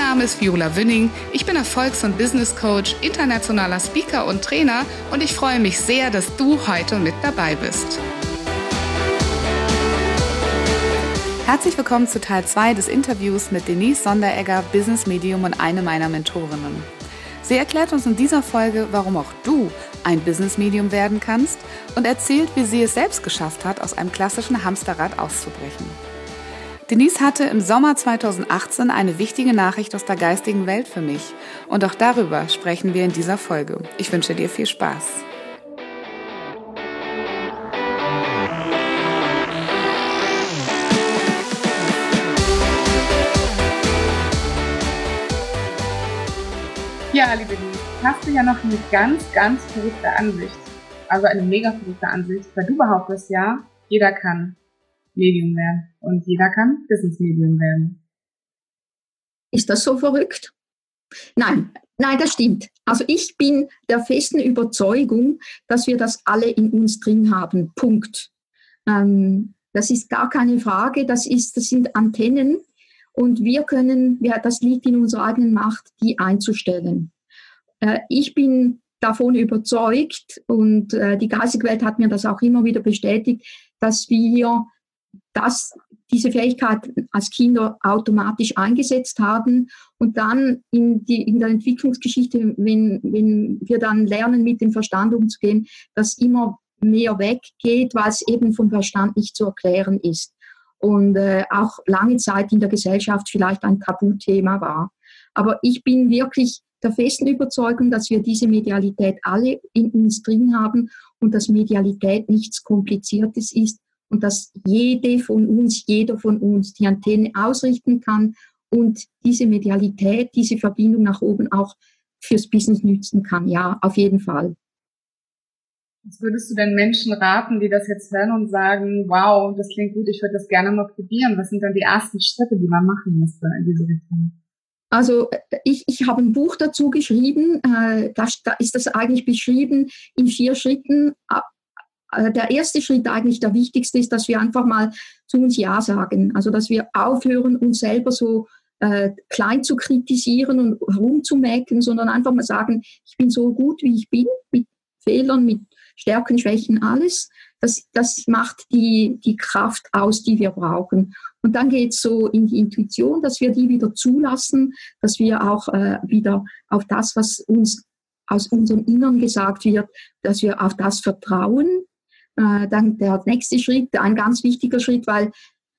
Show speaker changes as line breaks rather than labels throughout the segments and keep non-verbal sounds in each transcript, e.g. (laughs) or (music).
Name ist Viola Wünning. Ich bin Erfolgs- und Business Coach, internationaler Speaker und Trainer und ich freue mich sehr, dass du heute mit dabei bist. Herzlich willkommen zu Teil 2 des Interviews mit Denise Sonderegger, Business Medium und eine meiner Mentorinnen. Sie erklärt uns in dieser Folge, warum auch du ein Business Medium werden kannst und erzählt, wie sie es selbst geschafft hat, aus einem klassischen Hamsterrad auszubrechen. Denise hatte im Sommer 2018 eine wichtige Nachricht aus der geistigen Welt für mich. Und auch darüber sprechen wir in dieser Folge. Ich wünsche dir viel Spaß. Ja, liebe Denise, hast du ja noch eine ganz, ganz verrückte Ansicht. Also eine mega verrückte Ansicht, weil du behauptest ja, jeder kann Medium werden. Und jeder kann Business Medium werden.
Ist das so verrückt? Nein, nein, das stimmt. Also ich bin der festen Überzeugung, dass wir das alle in uns drin haben. Punkt. Ähm, das ist gar keine Frage. Das ist, das sind Antennen und wir können, ja, das liegt in unserer eigenen Macht, die einzustellen. Äh, ich bin davon überzeugt und äh, die geistige Welt hat mir das auch immer wieder bestätigt, dass wir dass diese Fähigkeit als Kinder automatisch eingesetzt haben und dann in, die, in der Entwicklungsgeschichte, wenn, wenn wir dann lernen, mit dem Verstand umzugehen, das immer mehr weggeht, weil es eben vom Verstand nicht zu erklären ist und äh, auch lange Zeit in der Gesellschaft vielleicht ein Tabuthema war. Aber ich bin wirklich der festen Überzeugung, dass wir diese Medialität alle in uns drin haben und dass Medialität nichts Kompliziertes ist, und dass jede von uns, jeder von uns die Antenne ausrichten kann und diese Medialität, diese Verbindung nach oben auch fürs Business nützen kann. Ja, auf jeden Fall.
Was würdest du denn Menschen raten, die das jetzt hören und sagen, wow, das klingt gut, ich würde das gerne mal probieren? Was sind dann die ersten Schritte, die man machen müsste in diese Richtung?
Also ich, ich habe ein Buch dazu geschrieben, äh, da, da ist das eigentlich beschrieben in vier Schritten, äh, der erste Schritt eigentlich der wichtigste ist, dass wir einfach mal zu uns Ja sagen. Also dass wir aufhören, uns selber so äh, klein zu kritisieren und rumzumecken, sondern einfach mal sagen, ich bin so gut, wie ich bin, mit Fehlern, mit Stärken, Schwächen, alles. Das, das macht die, die Kraft aus, die wir brauchen. Und dann geht es so in die Intuition, dass wir die wieder zulassen, dass wir auch äh, wieder auf das, was uns aus unserem Innern gesagt wird, dass wir auf das vertrauen, äh, dann der nächste Schritt, ein ganz wichtiger Schritt, weil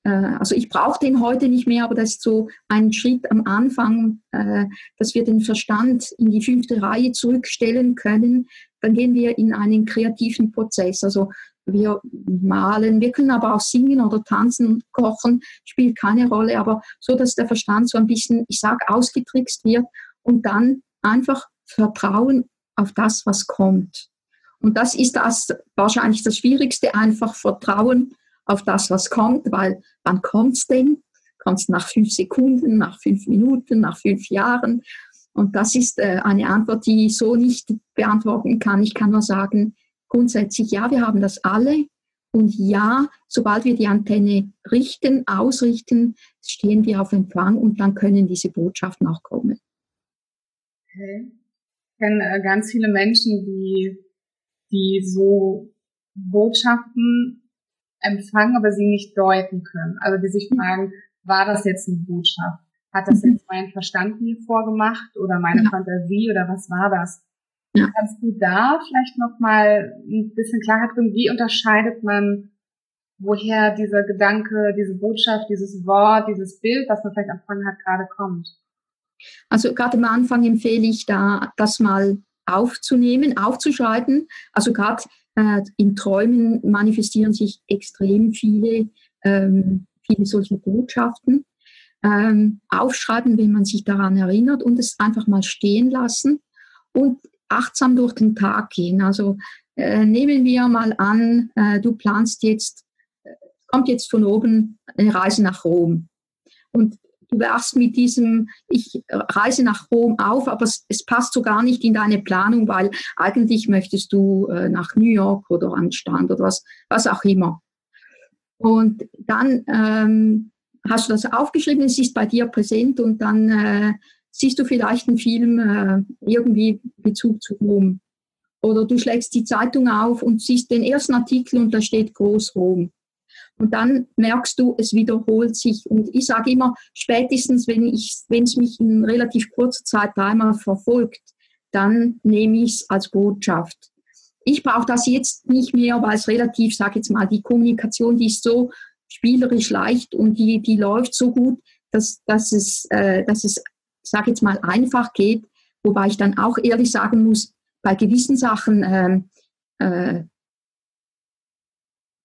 äh, also ich brauche den heute nicht mehr, aber das ist so ein Schritt am Anfang, äh, dass wir den Verstand in die fünfte Reihe zurückstellen können. Dann gehen wir in einen kreativen Prozess. Also wir malen, wir können aber auch singen oder tanzen, kochen, spielt keine Rolle, aber so, dass der Verstand so ein bisschen, ich sage, ausgetrickst wird und dann einfach Vertrauen auf das, was kommt. Und das ist das wahrscheinlich das Schwierigste, einfach Vertrauen auf das, was kommt, weil wann kommt es denn? Kommt es nach fünf Sekunden, nach fünf Minuten, nach fünf Jahren? Und das ist äh, eine Antwort, die ich so nicht beantworten kann. Ich kann nur sagen, grundsätzlich ja, wir haben das alle. Und ja, sobald wir die Antenne richten, ausrichten, stehen wir auf Empfang und dann können diese Botschaften auch kommen.
Okay. Ich kenne äh, ganz viele Menschen, die die so Botschaften empfangen, aber sie nicht deuten können. Also die sich fragen, war das jetzt eine Botschaft? Hat das jetzt mein Verstand mir vorgemacht oder meine ja. Fantasie oder was war das? Ja. Kannst du da vielleicht noch mal ein bisschen Klarheit bringen? Wie unterscheidet man, woher dieser Gedanke, diese Botschaft, dieses Wort, dieses Bild, was man vielleicht empfangen hat, gerade kommt?
Also gerade am Anfang empfehle ich da, das mal aufzunehmen, aufzuschreiben. Also gerade äh, in Träumen manifestieren sich extrem viele, ähm, viele solche Botschaften. ähm, aufschreiben, wenn man sich daran erinnert und es einfach mal stehen lassen und achtsam durch den Tag gehen. Also äh, nehmen wir mal an, äh, du planst jetzt, äh, kommt jetzt von oben eine Reise nach Rom. Und du wachst mit diesem, ich reise nach Rom auf, aber es, es, passt so gar nicht in deine Planung, weil eigentlich möchtest du äh, nach New York oder an Strand oder was, was auch immer. Und dann ähm, hast du das aufgeschrieben, es ist bei dir präsent und dann äh, siehst du vielleicht einen Film äh, irgendwie Bezug zu Rom. Oder du schlägst die Zeitung auf und siehst den ersten Artikel und da steht groß Rom. Und dann merkst du, es wiederholt sich. Und ich sage immer, spätestens, wenn es mich in relativ kurzer Zeit dreimal verfolgt, dann nehme ich es als Botschaft. Ich brauche das jetzt nicht mehr, weil es relativ, sage jetzt mal, die Kommunikation, die ist so spielerisch leicht und die, die läuft so gut, dass, dass es, äh, dass es, sage jetzt mal, einfach geht. Wobei ich dann auch ehrlich sagen muss, bei gewissen Sachen ähm, äh,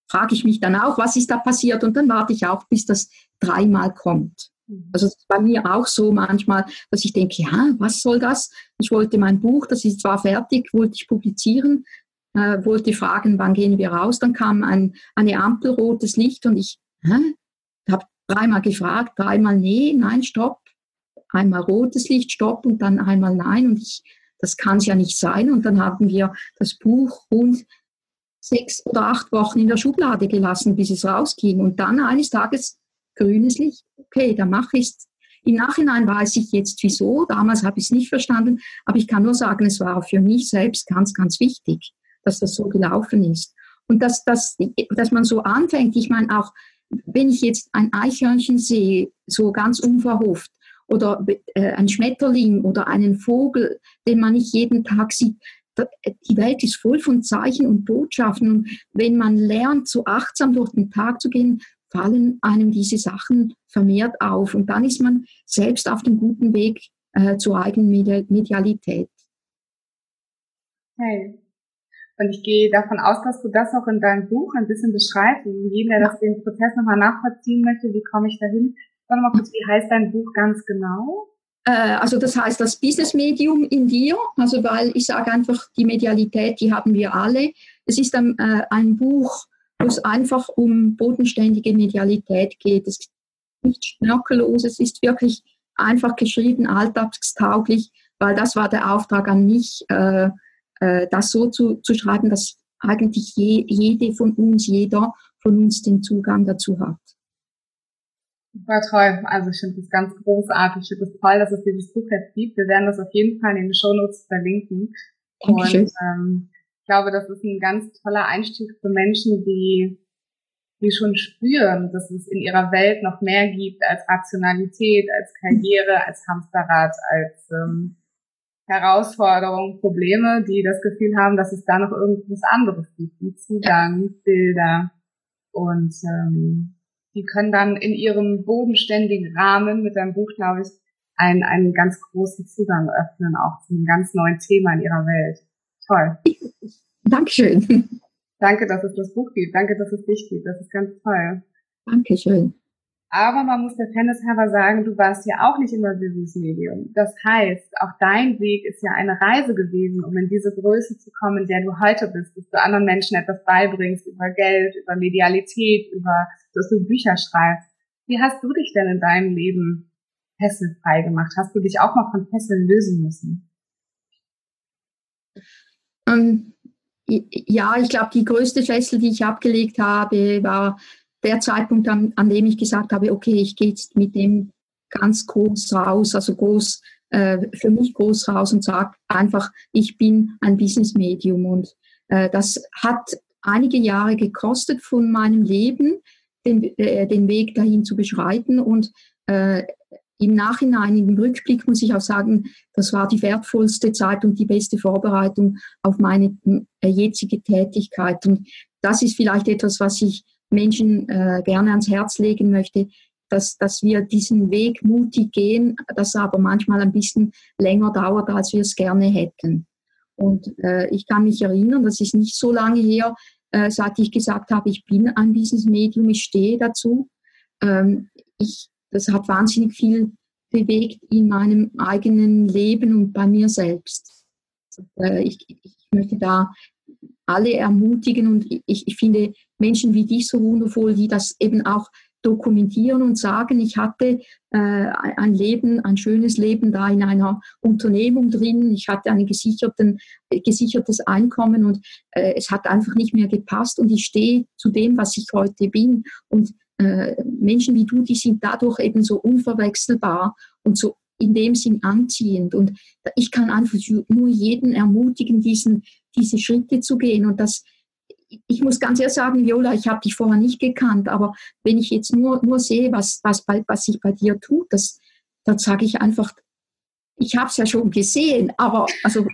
frage ich mich dann auch, was ist da passiert und dann warte ich auch, bis das dreimal kommt. Mhm. Also bei mir auch so manchmal, dass ich denke, ja, was soll das? Ich wollte mein Buch, das ist zwar fertig, wollte ich publizieren, äh, wollte fragen, wann gehen wir raus? Dann kam ein, eine Ampel, rotes Licht und ich habe dreimal gefragt, dreimal nee, nein, stopp. Einmal rotes Licht, stopp und dann einmal nein und ich das kann es ja nicht sein. Und dann haben wir das Buch rund sechs oder acht Wochen in der Schublade gelassen, bis es rausging. Und dann eines Tages grünes Licht. Okay, dann mache ich es. Im Nachhinein weiß ich jetzt wieso. Damals habe ich es nicht verstanden. Aber ich kann nur sagen, es war für mich selbst ganz, ganz wichtig, dass das so gelaufen ist. Und dass, dass, dass man so anfängt, ich meine auch, wenn ich jetzt ein Eichhörnchen sehe, so ganz unverhofft, oder äh, ein Schmetterling oder einen Vogel, den man nicht jeden Tag sieht. Die Welt ist voll von Zeichen und Botschaften. Und wenn man lernt, so achtsam durch den Tag zu gehen, fallen einem diese Sachen vermehrt auf. Und dann ist man selbst auf dem guten Weg äh, zur eigenen Medialität.
Hey. Und ich gehe davon aus, dass du das auch in deinem Buch ein bisschen beschreibst. Und jedem, der das den Prozess nochmal nachvollziehen möchte, wie komme ich dahin, Sag mal kurz, wie heißt dein Buch ganz genau?
Äh, also das heißt das Business Medium in dir, also weil ich sage einfach, die Medialität, die haben wir alle. Es ist ein, äh, ein Buch, wo es einfach um bodenständige Medialität geht. Es ist nicht schnörkellos, es ist wirklich einfach geschrieben, alltagstauglich, weil das war der Auftrag an mich, äh, äh, das so zu, zu schreiben, dass eigentlich je, jede von uns, jeder von uns den Zugang dazu hat.
War toll. Also ich finde das ganz großartig. Ich finde es das toll, dass es dieses Buch jetzt gibt. Wir werden das auf jeden Fall in den Shownotes verlinken. Dankeschön. Und ähm, ich glaube, das ist ein ganz toller Einstieg für Menschen, die, die schon spüren, dass es in ihrer Welt noch mehr gibt als Rationalität, als Karriere, als Hamsterrad, als ähm, Herausforderungen, Probleme, die das Gefühl haben, dass es da noch irgendwas anderes gibt, wie Zugang, Bilder und ähm, die können dann in ihrem bodenständigen Rahmen mit deinem Buch, glaube ich, einen, einen ganz großen Zugang öffnen, auch zu einem ganz neuen Thema in ihrer Welt. Toll.
Dankeschön.
Danke, dass es das Buch gibt. Danke, dass es dich gibt. Das ist ganz toll.
Dankeschön.
Aber man muss der Fairness sagen, du warst ja auch nicht immer Business-Medium. Das heißt, auch dein Weg ist ja eine Reise gewesen, um in diese Größe zu kommen, in der du heute bist, dass du anderen Menschen etwas beibringst über Geld, über Medialität, über, dass du Bücher schreibst. Wie hast du dich denn in deinem Leben fesselfrei gemacht? Hast du dich auch mal von Fesseln lösen müssen?
Ähm, ja, ich glaube, die größte Fessel, die ich abgelegt habe, war der Zeitpunkt, an, an dem ich gesagt habe, okay, ich gehe jetzt mit dem ganz groß raus, also groß, äh, für mich groß raus und sage einfach, ich bin ein Business-Medium. Und äh, das hat einige Jahre gekostet von meinem Leben, den, äh, den Weg dahin zu beschreiten. Und äh, im Nachhinein, im Rückblick muss ich auch sagen, das war die wertvollste Zeit und die beste Vorbereitung auf meine äh, jetzige Tätigkeit. Und das ist vielleicht etwas, was ich Menschen äh, gerne ans Herz legen möchte, dass, dass wir diesen Weg mutig gehen, das aber manchmal ein bisschen länger dauert, als wir es gerne hätten. Und äh, ich kann mich erinnern, das ist nicht so lange her, äh, seit ich gesagt habe, ich bin ein Business Medium, ich stehe dazu. Ähm, ich das hat wahnsinnig viel bewegt in meinem eigenen Leben und bei mir selbst. Äh, ich, ich möchte da alle ermutigen und ich, ich finde Menschen wie dich so wundervoll, die das eben auch dokumentieren und sagen, ich hatte äh, ein Leben, ein schönes Leben da in einer Unternehmung drin, ich hatte ein gesichertes Einkommen und äh, es hat einfach nicht mehr gepasst und ich stehe zu dem, was ich heute bin. Und äh, Menschen wie du, die sind dadurch eben so unverwechselbar und so in dem Sinn anziehend. Und ich kann einfach nur jeden ermutigen, diesen, diese Schritte zu gehen. Und das, ich muss ganz ehrlich sagen, Viola, ich habe dich vorher nicht gekannt, aber wenn ich jetzt nur, nur sehe, was, was, bei, was sich bei dir tut, das, dann sage ich einfach, ich habe es ja schon gesehen, aber, also,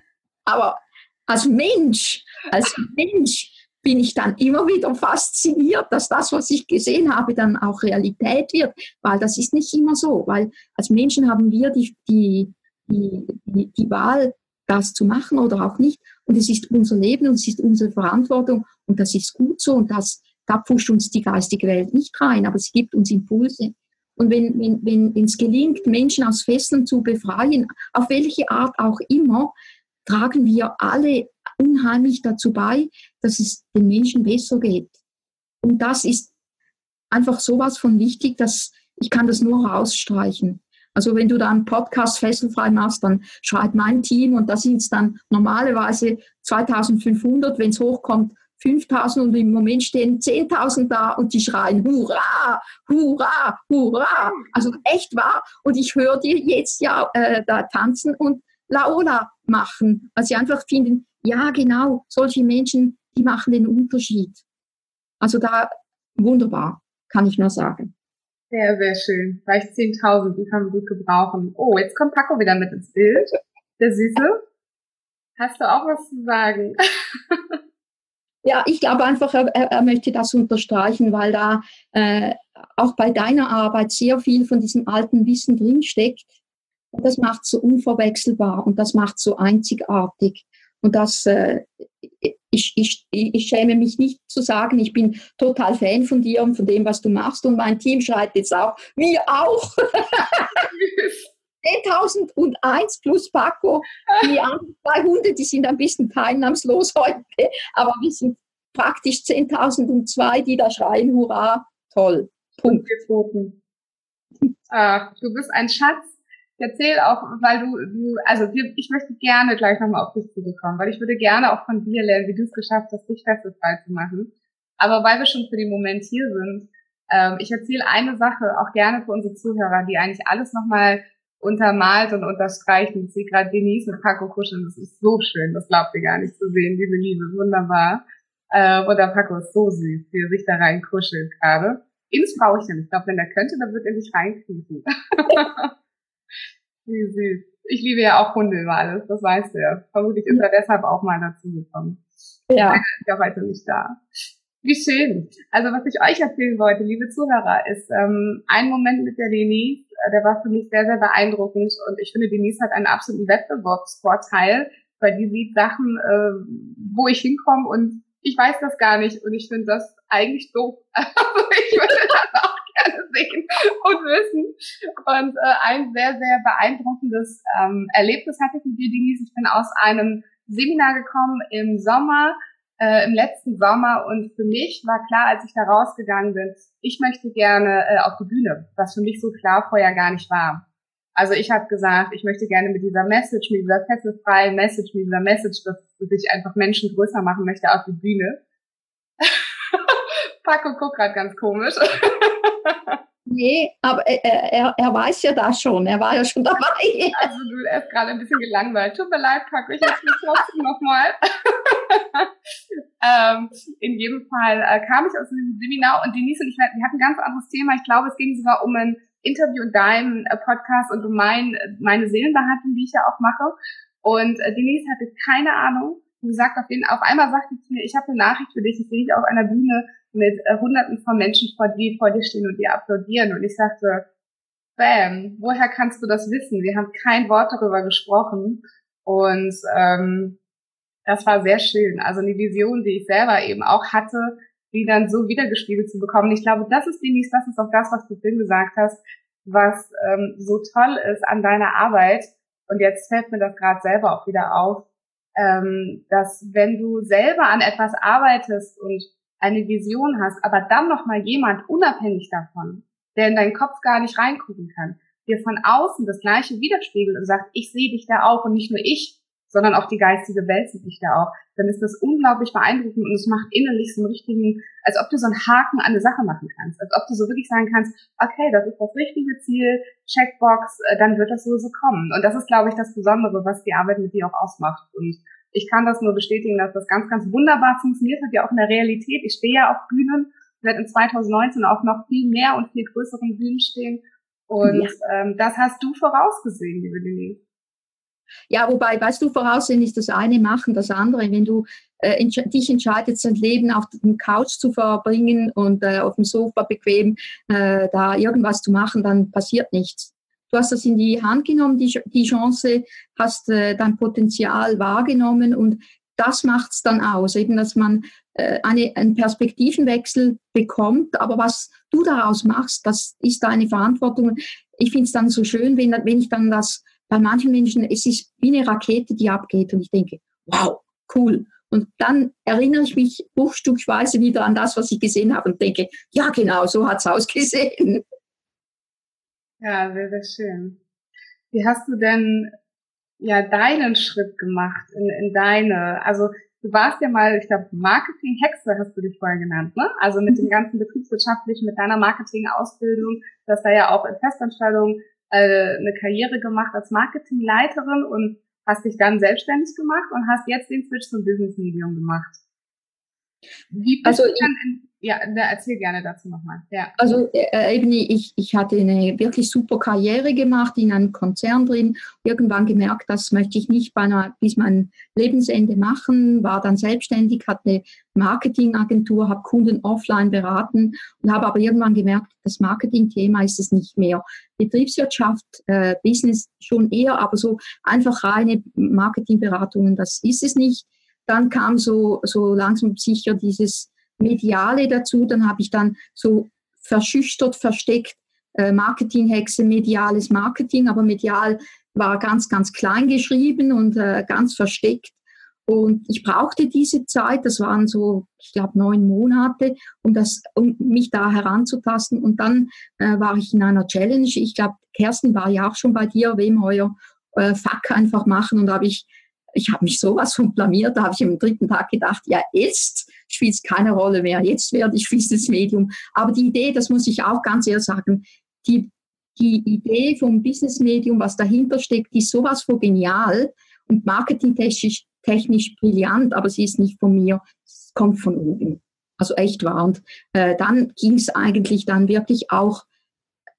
aber als Mensch, als Mensch bin ich dann immer wieder fasziniert, dass das, was ich gesehen habe, dann auch Realität wird, weil das ist nicht immer so, weil als Menschen haben wir die, die, die, die, die Wahl, das zu machen oder auch nicht. Und es ist unser Leben und es ist unsere Verantwortung und das ist gut so und das, da pusht uns die geistige Welt nicht rein, aber es gibt uns Impulse. Und wenn, wenn, wenn es gelingt, Menschen aus Fesseln zu befreien, auf welche Art auch immer, tragen wir alle unheimlich dazu bei, dass es den Menschen besser geht. Und das ist einfach sowas von wichtig, dass ich kann das nur rausstreichen. Also wenn du da einen Podcast fesselfrei machst, dann schreibt mein Team und da sind es dann normalerweise 2500, wenn es hochkommt, 5000 und im Moment stehen 10.000 da und die schreien Hurra, Hurra, Hurra. Also echt wahr. Und ich höre dir jetzt ja äh, da tanzen und Laola machen, weil sie einfach finden, ja genau, solche Menschen, die machen den Unterschied. Also da wunderbar, kann ich nur sagen.
Sehr, sehr schön. Vielleicht 10.000, die kann man gut gebrauchen. Oh, jetzt kommt Paco wieder mit ins Bild. Der Süße. Hast du auch was zu sagen? (laughs)
Ja, ich glaube einfach, er, er möchte das unterstreichen, weil da äh, auch bei deiner Arbeit sehr viel von diesem alten Wissen drinsteckt. Und das macht so unverwechselbar und das macht so einzigartig. Und das, äh, ich, ich, ich schäme mich nicht zu sagen, ich bin total Fan von dir und von dem, was du machst. Und mein Team schreit jetzt auch, wir auch. (laughs) 10.001 plus Paco. Die anderen zwei Hunde, die sind ein bisschen teilnahmslos heute, aber wir sind praktisch 10.002, die da schreien, hurra, toll. Punkt.
Ach, du bist ein Schatz erzähl auch, weil du, du also ich möchte gerne gleich nochmal auf dich zurückkommen, weil ich würde gerne auch von dir lernen, wie du es geschafft hast, dich festefrei zu machen. Aber weil wir schon für den Moment hier sind, ähm, ich erzähle eine Sache auch gerne für unsere Zuhörer, die eigentlich alles nochmal untermalt und unterstreicht. Ich sehe gerade Denise mit Paco kuscheln. Das ist so schön. Das glaubt ihr gar nicht zu sehen. Liebe Liebe, wunderbar. Äh, und der Paco ist so süß, wie er sich da rein kuschelt gerade. Ins Frauchen. Ich glaube, wenn er könnte, dann würde er sich reinkriechen. (laughs) Wie süß. Ich liebe ja auch Hunde über alles, das weißt du ja. Vermutlich ist er deshalb auch mal dazu gekommen. Ja. ist ja heute nicht da. Wie schön. Also was ich euch erzählen wollte, liebe Zuhörer, ist ähm, ein Moment mit der Denise, äh, der war für mich sehr, sehr beeindruckend und ich finde, Denise hat einen absoluten Wettbewerbsvorteil, weil die sieht Sachen, äh, wo ich hinkomme und ich weiß das gar nicht und ich finde das eigentlich doof. (laughs) Also ich würde das auch sehen und wissen. Und äh, ein sehr, sehr beeindruckendes ähm, Erlebnis hatte ich mit dir, Denise. Ich bin aus einem Seminar gekommen im Sommer, äh, im letzten Sommer und für mich war klar, als ich da rausgegangen bin, ich möchte gerne äh, auf die Bühne, was für mich so klar vorher gar nicht war. Also ich habe gesagt, ich möchte gerne mit dieser Message, mit dieser fesselfreien Message, mit dieser Message, dass ich einfach Menschen größer machen möchte auf die Bühne. (laughs) Paco guckt gerade ganz komisch.
Nee, aber er, er, er weiß ja das schon. Er war ja schon (laughs) dabei.
Also du, ist gerade ein bisschen gelangweilt. Tut mir leid, Paco, ich erzähle trotzdem nochmal. (laughs) ähm, in jedem Fall äh, kam ich aus diesem Seminar und Denise und ich, wir hatten ein ganz anderes Thema. Ich glaube, es ging sogar um ein Interview in deinem äh, Podcast und um mein, meine Seelenbehandlung, die ich ja auch mache. Und äh, Denise hatte keine Ahnung. Wie gesagt, auf, den, auf einmal sagte sie mir, ich habe eine Nachricht für dich, ich sehe dich auf einer Bühne mit äh, hunderten von Menschen vor dir, vor dir stehen und dir applaudieren. Und ich sagte, Bam, woher kannst du das wissen? Wir haben kein Wort darüber gesprochen. Und ähm, das war sehr schön. Also eine Vision, die ich selber eben auch hatte, die dann so wiedergespiegelt zu bekommen. Ich glaube, das ist Denise, das ist auch das, was du Finn gesagt hast. was ähm, so toll ist an deiner Arbeit, und jetzt fällt mir das gerade selber auch wieder auf, ähm, dass wenn du selber an etwas arbeitest und eine Vision hast, aber dann noch mal jemand unabhängig davon, der in deinen Kopf gar nicht reingucken kann, dir von außen das gleiche widerspiegelt und sagt, ich sehe dich da auch und nicht nur ich, sondern auch die geistige Welt sieht dich da auch, dann ist das unglaublich beeindruckend und es macht innerlich so einen richtigen, als ob du so einen Haken an eine Sache machen kannst, als ob du so wirklich sagen kannst, okay, das ist das richtige Ziel, Checkbox, äh, dann wird das sowieso kommen. Und das ist, glaube ich, das Besondere, was die Arbeit mit dir auch ausmacht. Und ich kann das nur bestätigen, dass das ganz, ganz wunderbar funktioniert hat, ja auch in der Realität. Ich stehe ja auf Bühnen, werde in 2019 auch noch viel mehr und viel größeren Bühnen stehen. Und ja. ähm, das hast du vorausgesehen, liebe Denise.
Ja, wobei, weißt du, voraussehen ist das eine, machen das andere. Wenn du äh, entsch dich entscheidest, dein Leben auf dem Couch zu verbringen und äh, auf dem Sofa bequem äh, da irgendwas zu machen, dann passiert nichts. Du hast das in die Hand genommen, die, die Chance, hast äh, dein Potenzial wahrgenommen und das macht's dann aus, eben, dass man äh, eine, einen Perspektivenwechsel bekommt. Aber was du daraus machst, das ist deine Verantwortung. Ich finde es dann so schön, wenn, wenn ich dann das bei manchen Menschen, es ist wie eine Rakete, die abgeht und ich denke, wow, cool. Und dann erinnere ich mich bruchstückweise wieder an das, was ich gesehen habe und denke, ja genau, so hat es ausgesehen.
Ja, sehr, sehr schön. Wie hast du denn ja deinen Schritt gemacht in, in deine, also du warst ja mal, ich glaube, Marketing-Hexe hast du dich vorher genannt, ne? Also mit dem ganzen betriebswirtschaftlichen, mit deiner Marketing-Ausbildung, das da ja auch in Festanstellung äh, eine Karriere gemacht als Marketingleiterin und hast dich dann selbstständig gemacht und hast jetzt den Switch zum Business Medium gemacht. Also dann in, ja, erzähl gerne dazu nochmal. Ja.
Also äh, eben, ich, ich hatte eine wirklich super Karriere gemacht in einem Konzern drin, irgendwann gemerkt, das möchte ich nicht einer, bis mein Lebensende machen, war dann selbstständig, hatte eine Marketingagentur, habe Kunden offline beraten und habe aber irgendwann gemerkt, das Marketing-Thema ist es nicht mehr. Betriebswirtschaft, äh, Business schon eher, aber so einfach reine Marketingberatungen, das ist es nicht. Dann kam so, so langsam sicher dieses Mediale dazu. Dann habe ich dann so verschüchtert, versteckt äh, Marketinghexe, mediales Marketing, aber medial war ganz, ganz klein geschrieben und äh, ganz versteckt. Und ich brauchte diese Zeit, das waren so, ich glaube, neun Monate, um, das, um mich da heranzutasten. Und dann äh, war ich in einer Challenge. Ich glaube, Kerstin war ja auch schon bei dir, wem euer äh, Fuck einfach machen. Und da habe ich ich habe mich sowas von blamiert, da habe ich am dritten Tag gedacht, ja, jetzt spielt es keine Rolle mehr, jetzt werde ich Business Medium. Aber die Idee, das muss ich auch ganz ehrlich sagen, die, die Idee vom Business Medium, was dahinter steckt, ist sowas von genial und marketingtechnisch technisch brillant, aber sie ist nicht von mir, es kommt von oben. Also echt wahr. Und äh, dann ging es eigentlich dann wirklich auch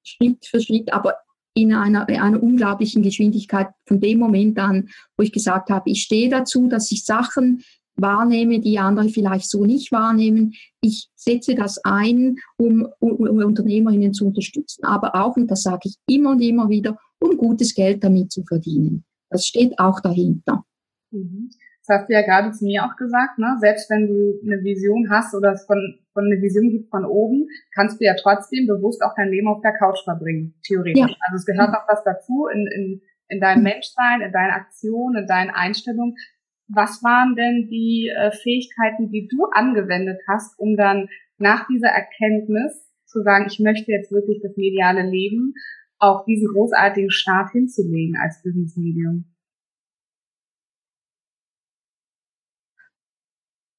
Schritt für Schritt, aber in einer, in einer unglaublichen Geschwindigkeit von dem Moment an, wo ich gesagt habe, ich stehe dazu, dass ich Sachen wahrnehme, die andere vielleicht so nicht wahrnehmen. Ich setze das ein, um, um, um Unternehmerinnen zu unterstützen, aber auch, und das sage ich immer und immer wieder, um gutes Geld damit zu verdienen. Das steht auch dahinter.
Mhm. Das hast du ja gerade zu mir auch gesagt, ne? Selbst wenn du eine Vision hast oder es von, von eine Vision gibt von oben, kannst du ja trotzdem bewusst auch dein Leben auf der Couch verbringen, theoretisch. Ja. Also es gehört auch was dazu in, in, in deinem Menschsein, in deinen Aktionen, in deinen Einstellungen. Was waren denn die äh, Fähigkeiten, die du angewendet hast, um dann nach dieser Erkenntnis zu sagen, ich möchte jetzt wirklich das mediale Leben auf diesen großartigen Start hinzulegen als Business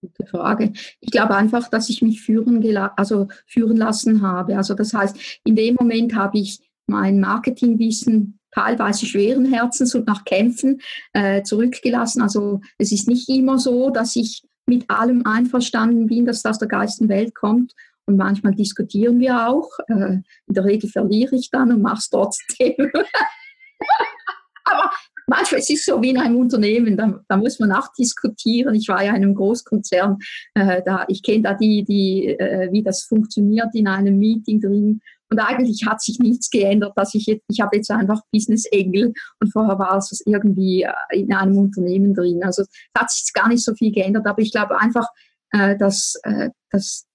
Gute Frage. Ich glaube einfach, dass ich mich führen, also führen lassen habe. Also das heißt, in dem Moment habe ich mein Marketingwissen teilweise schweren Herzens und nach Kämpfen äh, zurückgelassen. Also es ist nicht immer so, dass ich mit allem einverstanden bin, dass das der Geist in Welt kommt. Und manchmal diskutieren wir auch. Äh, in der Regel verliere ich dann und mache es trotzdem. (laughs) Aber manchmal ist es so wie in einem Unternehmen, da, da muss man auch diskutieren. Ich war ja in einem Großkonzern, äh, da, ich kenne da die, die, äh, wie das funktioniert in einem Meeting drin. Und eigentlich hat sich nichts geändert, dass ich jetzt, ich habe jetzt einfach Business Engel und vorher war es irgendwie äh, in einem Unternehmen drin. Also es hat sich gar nicht so viel geändert, aber ich glaube einfach, äh, dass, äh, dass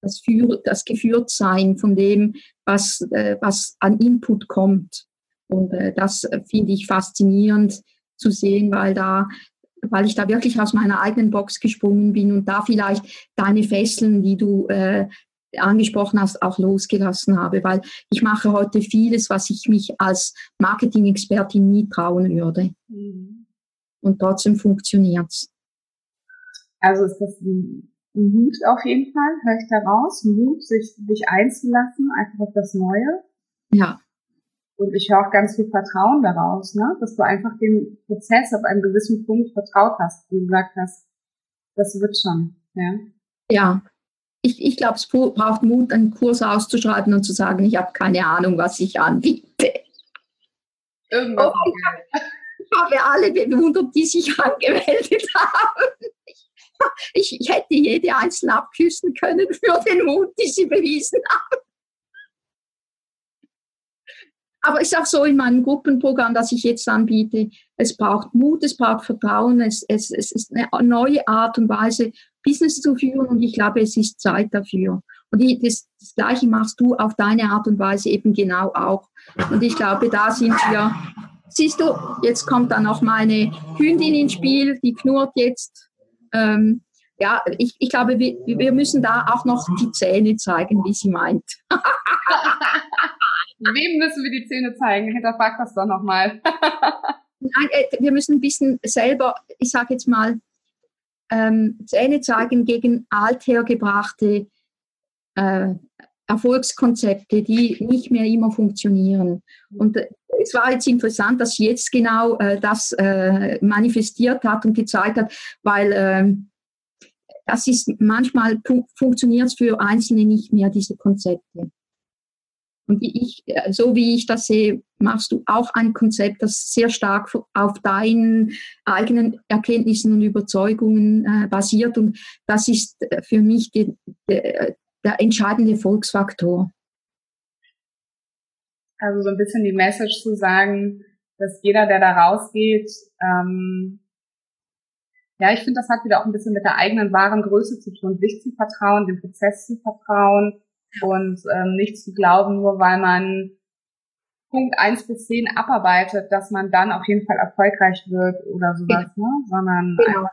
das, Führ das Geführtsein von dem, was, äh, was an Input kommt. Und äh, das finde ich faszinierend zu sehen, weil da weil ich da wirklich aus meiner eigenen Box gesprungen bin und da vielleicht deine Fesseln, die du äh, angesprochen hast, auch losgelassen habe, weil ich mache heute vieles, was ich mich als Marketing-Expertin nie trauen würde. Mhm. Und trotzdem funktioniert's.
Also ist das ein Mut auf jeden Fall, höre ich da raus, Mut, sich, sich einzulassen, einfach auf das Neue.
Ja.
Und ich höre auch ganz viel Vertrauen daraus, ne? dass du einfach dem Prozess auf einem gewissen Punkt vertraut hast, wie du gesagt hast, das wird schon. Ja,
ja. ich, ich glaube, es braucht Mut, einen Kurs auszuschreiben und zu sagen, ich habe keine Ahnung, was ich anbiete. Irgendwas. Oh, ich habe alle bewundert, die sich angemeldet haben. Ich, ich hätte jede einzelne abküssen können für den Mut, die sie bewiesen haben. Aber ist auch so in meinem Gruppenprogramm, das ich jetzt anbiete, es braucht Mut, es braucht Vertrauen, es, es, es ist eine neue Art und Weise, Business zu führen und ich glaube, es ist Zeit dafür. Und die, das, das Gleiche machst du auf deine Art und Weise eben genau auch. Und ich glaube, da sind wir, siehst du, jetzt kommt dann noch meine Hündin ins Spiel, die knurrt jetzt. Ähm, ja, ich, ich glaube, wir, wir müssen da auch noch die Zähne zeigen, wie sie meint. (laughs)
Wem müssen wir die Zähne zeigen? Hinterfrag das doch nochmal. (laughs)
Nein, äh, wir müssen ein bisschen selber, ich sage jetzt mal, ähm, Zähne zeigen gegen althergebrachte äh, Erfolgskonzepte, die nicht mehr immer funktionieren. Und äh, es war jetzt interessant, dass jetzt genau äh, das äh, manifestiert hat und gezeigt hat, weil ähm, das ist manchmal funktioniert es für Einzelne nicht mehr, diese Konzepte. Und ich, so wie ich das sehe, machst du auch ein Konzept, das sehr stark auf deinen eigenen Erkenntnissen und Überzeugungen äh, basiert. Und das ist äh, für mich die, die, der entscheidende Volksfaktor.
Also so ein bisschen die Message zu sagen, dass jeder, der da rausgeht, ähm, ja, ich finde, das hat wieder auch ein bisschen mit der eigenen wahren Größe zu tun, sich zu vertrauen, dem Prozess zu vertrauen und ähm, nicht zu glauben, nur weil man Punkt eins bis zehn abarbeitet, dass man dann auf jeden Fall erfolgreich wird oder sowas, ne? sondern genau.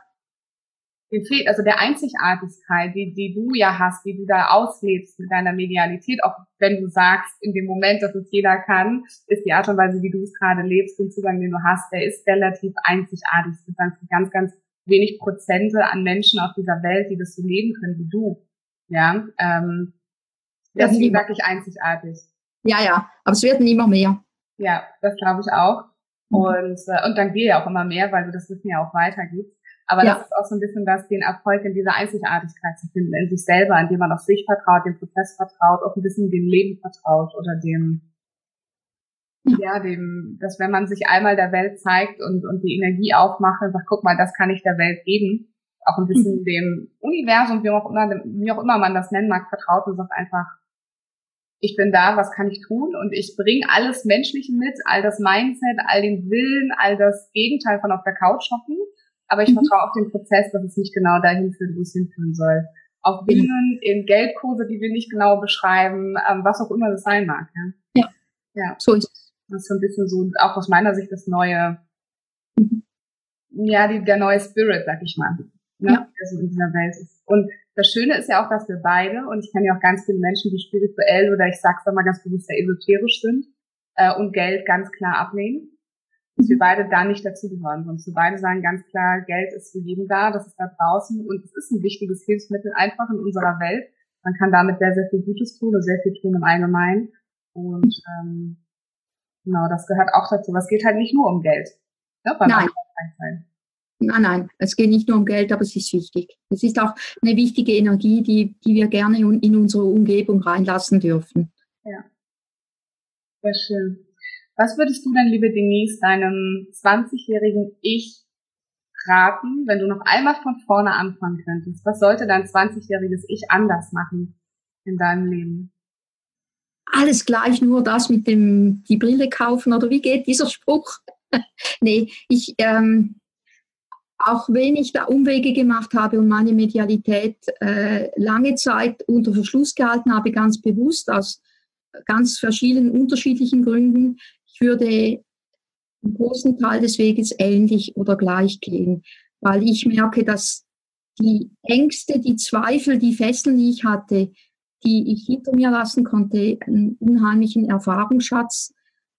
fehlt also der Einzigartigkeit, die, die du ja hast, die du da auslebst mit deiner Medialität, auch wenn du sagst, in dem Moment, dass es jeder kann, ist die Art und Weise, wie du es gerade lebst, den Zugang, den du hast, der ist relativ einzigartig. Es gibt ganz, ganz wenig Prozente an Menschen auf dieser Welt, die das so leben können wie du. Ja, ähm, das ist wirklich einzigartig.
Ja, ja, aber es werden immer mehr.
Ja, das glaube ich auch. Mhm. Und, äh, und dann wir ja auch immer mehr, weil du das Wissen ja auch weitergibst. Aber ja. das ist auch so ein bisschen das, den Erfolg in dieser Einzigartigkeit zu finden, in sich selber, indem man auf sich vertraut, dem Prozess vertraut, auch ein bisschen dem Leben vertraut oder dem, ja, ja dem, dass wenn man sich einmal der Welt zeigt und, und die Energie aufmacht und sagt, guck mal, das kann ich der Welt geben, auch ein bisschen mhm. dem Universum, wie auch immer, wie auch immer man das nennen mag, vertraut und sagt einfach, ich bin da, was kann ich tun? Und ich bringe alles Menschliche mit, all das Mindset, all den Willen, all das Gegenteil von auf der Couch hocken. Aber ich mhm. vertraue auf den Prozess, dass es nicht genau dahin führt, wo es hinführen soll. Auf Bühnen, in Geldkurse, die wir nicht genau beschreiben, ähm, was auch immer das sein mag.
Ja, ja. ja. so ist es.
Das ist so ein bisschen so, auch aus meiner Sicht das neue, mhm. ja, die, der neue Spirit, sag ich mal, ne, ja. der so in dieser Welt ist. Und das Schöne ist ja auch, dass wir beide, und ich kenne ja auch ganz viele Menschen, die spirituell oder ich sag's mal ganz bewusst sehr esoterisch sind äh, und Geld ganz klar ablehnen. Dass wir beide da nicht dazugehören, sondern wir beide sagen ganz klar, Geld ist für jeden da, das ist da draußen und es ist ein wichtiges Hilfsmittel einfach in unserer Welt. Man kann damit sehr, sehr viel Gutes tun und sehr viel tun im Allgemeinen. Und ähm, genau, das gehört auch dazu. Aber es geht halt nicht nur um Geld.
Ne, Nein. Nein, nein, es geht nicht nur um Geld, aber es ist wichtig. Es ist auch eine wichtige Energie, die, die wir gerne in unsere Umgebung reinlassen dürfen.
Ja. Sehr schön. Was würdest du denn, liebe Denise, deinem 20-jährigen Ich raten, wenn du noch einmal von vorne anfangen könntest? Was sollte dein 20-jähriges Ich anders machen in deinem Leben?
Alles gleich, nur das mit dem die Brille kaufen oder wie geht dieser Spruch? (laughs) nee, ich ähm, auch wenn ich da Umwege gemacht habe und meine Medialität äh, lange Zeit unter Verschluss gehalten habe, ganz bewusst aus ganz verschiedenen unterschiedlichen Gründen, ich würde im großen Teil des Weges ähnlich oder gleich gehen, weil ich merke, dass die Ängste, die Zweifel, die Fesseln, die ich hatte, die ich hinter mir lassen konnte, einen unheimlichen Erfahrungsschatz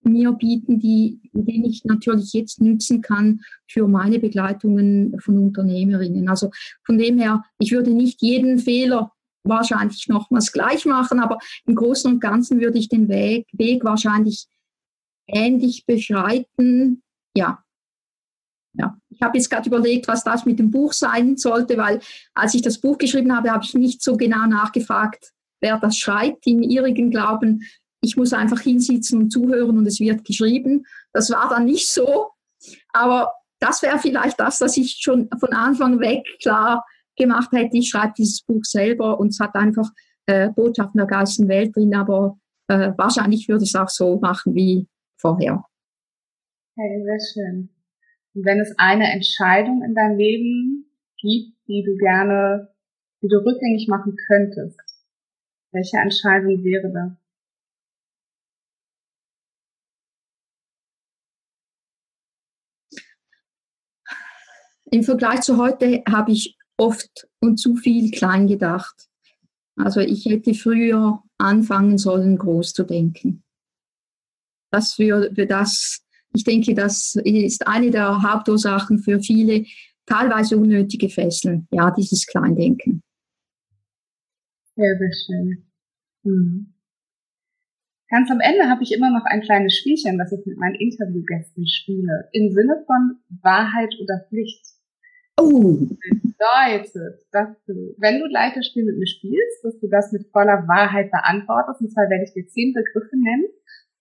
mir bieten, die, den ich natürlich jetzt nutzen kann für meine Begleitungen von Unternehmerinnen. Also von dem her, ich würde nicht jeden Fehler wahrscheinlich nochmals gleich machen, aber im Großen und Ganzen würde ich den Weg, Weg wahrscheinlich ähnlich beschreiten. Ja. Ja, ich habe jetzt gerade überlegt, was das mit dem Buch sein sollte, weil als ich das Buch geschrieben habe, habe ich nicht so genau nachgefragt, wer das schreibt, im irrigen Glauben, ich muss einfach hinsitzen und zuhören und es wird geschrieben. Das war dann nicht so, aber das wäre vielleicht das, was ich schon von Anfang weg klar gemacht hätte. Ich schreibe dieses Buch selber und es hat einfach äh, Botschaften der ganzen Welt drin, aber äh, wahrscheinlich würde ich es auch so machen wie vorher.
Hey, sehr schön. Und wenn es eine Entscheidung in deinem Leben gibt, die du gerne, die du rückgängig machen könntest, welche Entscheidung wäre das?
Im Vergleich zu heute habe ich oft und zu viel klein gedacht. Also ich hätte früher anfangen sollen, groß zu denken. Das für, für das, ich denke, das ist eine der Hauptursachen für viele teilweise unnötige Fesseln. Ja, dieses Kleindenken.
Sehr, sehr schön. Hm. Ganz am Ende habe ich immer noch ein kleines Spielchen, was ich mit meinen Interviewgästen spiele. Im Sinne von Wahrheit oder Pflicht. Oh. Bedeutet, dass du, wenn du gleich das Spiel mit mir spielst, dass du das mit voller Wahrheit beantwortest. Und zwar werde ich dir zehn Begriffe nennen.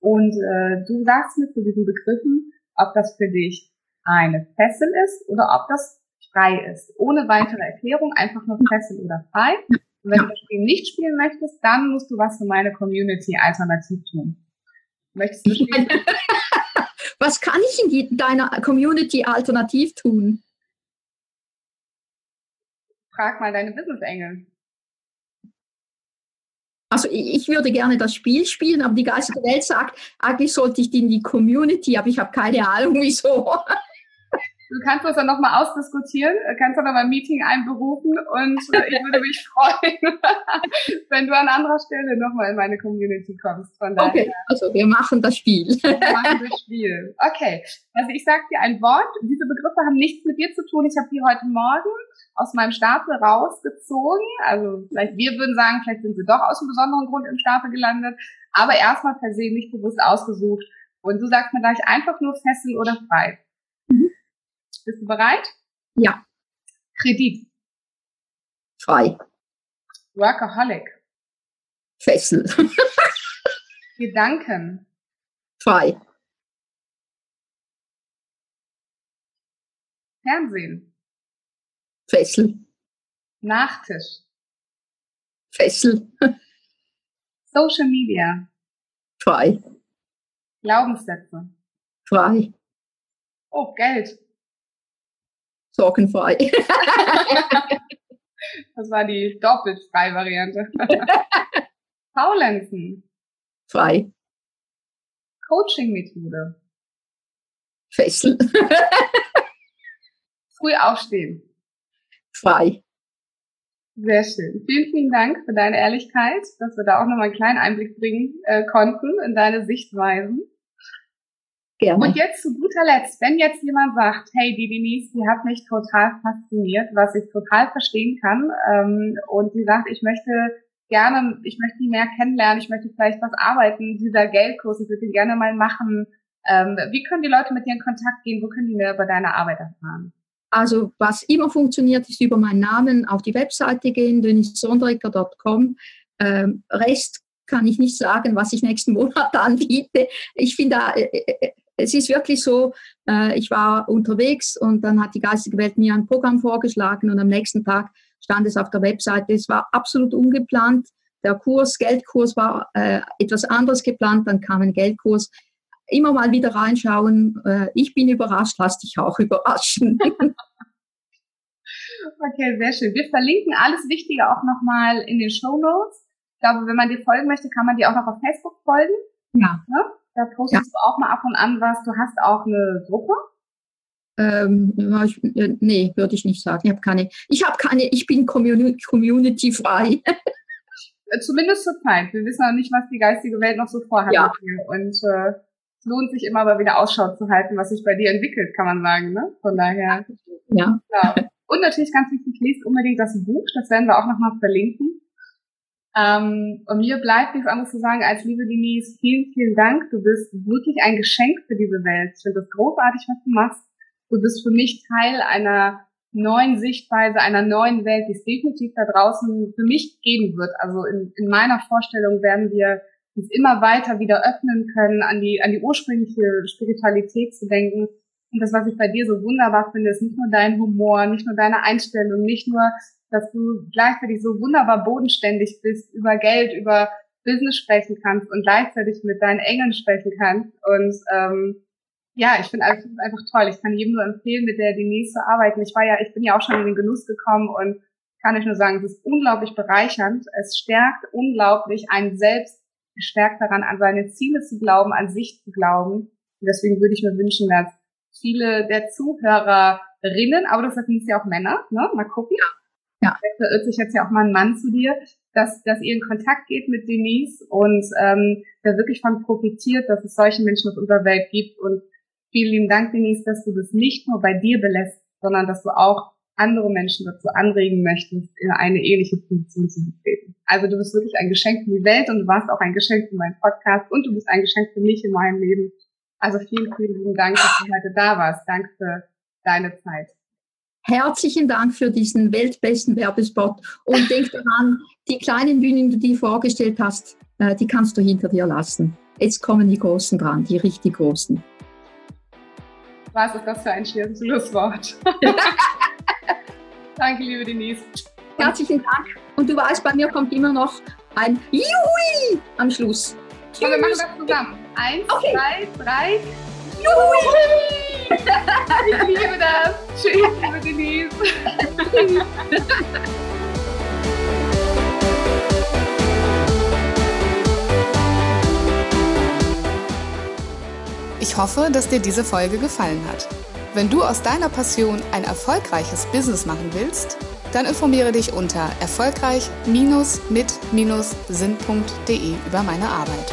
Und äh, du sagst mir zu diesen Begriffen, ob das für dich eine Fessel ist oder ob das frei ist. Ohne weitere Erklärung, einfach nur Fessel oder frei. Und wenn du das Spiel nicht spielen möchtest, dann musst du was für meine Community alternativ tun.
Möchtest du spielen? (laughs) was kann ich in deiner Community alternativ tun?
Frag mal deine Business-Engel.
Also ich würde gerne das Spiel spielen, aber die geistige Welt sagt, eigentlich sollte ich in die Community, aber ich habe keine Ahnung, wieso.
Du kannst das dann nochmal ausdiskutieren, kannst dann aber ein Meeting einberufen und äh, ich würde mich (laughs) freuen, (laughs) wenn du an anderer Stelle nochmal in meine Community kommst.
Von daher. Okay, also wir machen das Spiel. (laughs)
Wir machen das Spiel. Okay, also ich sage dir ein Wort. Diese Begriffe haben nichts mit dir zu tun. Ich habe die heute Morgen aus meinem Stapel rausgezogen. Also vielleicht wir würden sagen, vielleicht sind sie doch aus einem besonderen Grund im Stapel gelandet. Aber erstmal per se nicht bewusst ausgesucht. Und du sagst mir gleich einfach nur Fessel oder frei. Bist du bereit?
Ja.
Kredit.
Frei.
Workaholic.
Fessel. (laughs)
Gedanken.
Frei.
Fernsehen.
Fessel.
Nachtisch.
Fessel. (laughs)
Social Media.
Frei.
Glaubenssätze.
Frei.
Oh, Geld
sorgenfrei. (laughs)
das war die doppelt frei Variante. (laughs) Faulenzen.
Frei.
Coaching-Methode.
Fessel. (laughs)
Früh aufstehen.
Frei.
Sehr schön. Vielen, vielen Dank für deine Ehrlichkeit, dass wir da auch nochmal einen kleinen Einblick bringen äh, konnten in deine Sichtweisen. Gerne. Und jetzt zu guter Letzt, wenn jetzt jemand sagt, hey, die Denise, die hat mich total fasziniert, was ich total verstehen kann, ähm, und sie sagt, ich möchte gerne, ich möchte die mehr kennenlernen, ich möchte vielleicht was arbeiten, dieser Geldkurs, ich würde den gerne mal machen. Ähm, wie können die Leute mit dir in Kontakt gehen? Wo können die mehr über deine Arbeit erfahren?
Also was immer funktioniert, ist über meinen Namen auf die Webseite gehen, denisesondricker.com. Ähm, Rest kann ich nicht sagen, was ich nächsten (laughs) Monat anbiete. Ich finde, äh, äh, es ist wirklich so, äh, ich war unterwegs und dann hat die geistige Welt mir ein Programm vorgeschlagen und am nächsten Tag stand es auf der Webseite. Es war absolut ungeplant. Der Kurs, Geldkurs war äh, etwas anderes geplant, dann kam ein Geldkurs. Immer mal wieder reinschauen. Äh, ich bin überrascht, lass dich auch (laughs) überraschen.
Okay, sehr schön. Wir verlinken alles Wichtige auch nochmal in den Show Notes. Ich glaube, wenn man dir folgen möchte, kann man dir auch noch auf Facebook folgen.
Ja.
Ne? Da postest ja. du auch mal ab und an was. Du hast auch eine Gruppe.
Ähm, ich, äh, nee, würde ich nicht sagen. Ich habe keine. Ich habe keine. Ich bin community frei.
Zumindest zur Zeit. Wir wissen auch nicht, was die geistige Welt noch so vorhat.
Ja.
Und äh, es lohnt sich immer mal wieder Ausschau zu halten, was sich bei dir entwickelt, kann man sagen. Ne? Von daher.
Ja.
ja. Und natürlich ganz wichtig, lest unbedingt das Buch. Das werden wir auch nochmal verlinken. Ähm, und mir bleibt nichts anderes zu sagen als, liebe Denise, vielen, vielen Dank. Du bist wirklich ein Geschenk für diese Welt. Ich finde das großartig, was du machst. Du bist für mich Teil einer neuen Sichtweise, einer neuen Welt, die es definitiv da draußen für mich geben wird. Also in, in meiner Vorstellung werden wir uns immer weiter wieder öffnen können, an die, an die ursprüngliche Spiritualität zu denken. Und das, was ich bei dir so wunderbar finde, ist nicht nur dein Humor, nicht nur deine Einstellung, nicht nur, dass du gleichzeitig so wunderbar bodenständig bist, über Geld, über Business sprechen kannst und gleichzeitig mit deinen Engeln sprechen kannst. Und ähm, ja, ich finde einfach, einfach toll. Ich kann jedem nur empfehlen, mit der Denise zu arbeiten. Ich war ja, ich bin ja auch schon in den Genuss gekommen und kann ich nur sagen, es ist unglaublich bereichernd. Es stärkt unglaublich einen selbst gestärkt daran, an seine Ziele zu glauben, an sich zu glauben. Und deswegen würde ich mir wünschen, dass viele der Zuhörerinnen, aber das sind ja auch Männer, ne? Mal gucken.
Ja.
Vielleicht verirrt sich jetzt ja auch mal ein Mann zu dir, dass, dass ihr in Kontakt geht mit Denise und ähm, der wirklich von profitiert, dass es solche Menschen auf unserer Welt gibt und Vielen lieben Dank, Denise, dass du das nicht nur bei dir belässt, sondern dass du auch andere Menschen dazu anregen möchtest, in eine ähnliche Position zu betreten. Also du bist wirklich ein Geschenk für die Welt und du warst auch ein Geschenk für meinen Podcast und du bist ein Geschenk für mich in meinem Leben. Also vielen, vielen lieben Dank, dass du heute da warst. Danke für deine Zeit.
Herzlichen Dank für diesen weltbesten Werbespot und denk (laughs) daran, die kleinen Bühnen, die du dir vorgestellt hast, äh, die kannst du hinter dir lassen. Jetzt kommen die Großen dran, die richtig Großen.
Was ist das für ein schönes Schlusswort? (laughs) Danke, liebe Denise.
Herzlichen Dank. Und du weißt, bei mir kommt immer noch ein Jui am Schluss.
Und wir machen das zusammen. Eins, okay. zwei, drei.
Jui!
ich liebe das. Tschüss, liebe Denise.
Ich hoffe, dass dir diese Folge gefallen hat. Wenn du aus deiner Passion ein erfolgreiches Business machen willst, dann informiere dich unter erfolgreich-mit-sinn.de über meine Arbeit.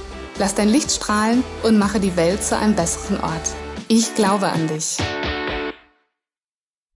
Lass dein Licht strahlen und mache die Welt zu einem besseren Ort. Ich glaube an dich.